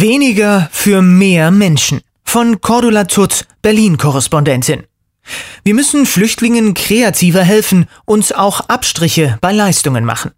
Weniger für mehr Menschen. Von Cordula Tutt, Berlin-Korrespondentin. Wir müssen Flüchtlingen kreativer helfen und auch Abstriche bei Leistungen machen.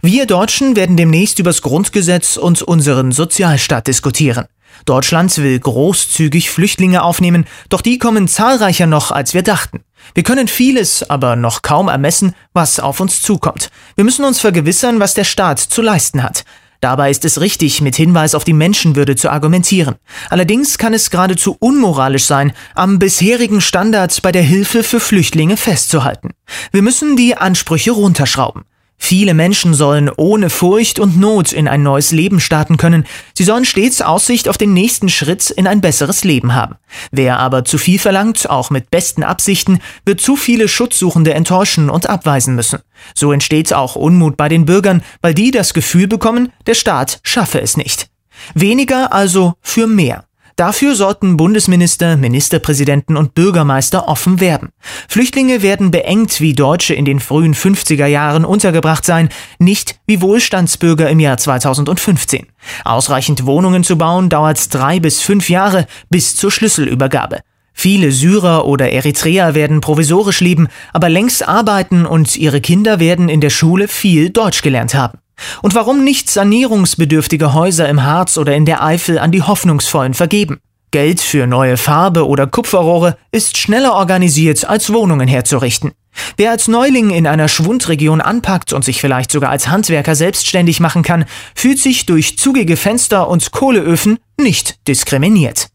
Wir Deutschen werden demnächst übers Grundgesetz und unseren Sozialstaat diskutieren. Deutschland will großzügig Flüchtlinge aufnehmen, doch die kommen zahlreicher noch, als wir dachten. Wir können vieles, aber noch kaum ermessen, was auf uns zukommt. Wir müssen uns vergewissern, was der Staat zu leisten hat. Dabei ist es richtig, mit Hinweis auf die Menschenwürde zu argumentieren. Allerdings kann es geradezu unmoralisch sein, am bisherigen Standard bei der Hilfe für Flüchtlinge festzuhalten. Wir müssen die Ansprüche runterschrauben. Viele Menschen sollen ohne Furcht und Not in ein neues Leben starten können. Sie sollen stets Aussicht auf den nächsten Schritt in ein besseres Leben haben. Wer aber zu viel verlangt, auch mit besten Absichten, wird zu viele Schutzsuchende enttäuschen und abweisen müssen. So entsteht auch Unmut bei den Bürgern, weil die das Gefühl bekommen, der Staat schaffe es nicht. Weniger also für mehr. Dafür sollten Bundesminister, Ministerpräsidenten und Bürgermeister offen werben. Flüchtlinge werden beengt wie Deutsche in den frühen 50er Jahren untergebracht sein, nicht wie Wohlstandsbürger im Jahr 2015. Ausreichend Wohnungen zu bauen dauert drei bis fünf Jahre bis zur Schlüsselübergabe. Viele Syrer oder Eritreer werden provisorisch leben, aber längst arbeiten und ihre Kinder werden in der Schule viel Deutsch gelernt haben. Und warum nicht sanierungsbedürftige Häuser im Harz oder in der Eifel an die Hoffnungsvollen vergeben? Geld für neue Farbe oder Kupferrohre ist schneller organisiert, als Wohnungen herzurichten. Wer als Neuling in einer Schwundregion anpackt und sich vielleicht sogar als Handwerker selbstständig machen kann, fühlt sich durch zugige Fenster und Kohleöfen nicht diskriminiert.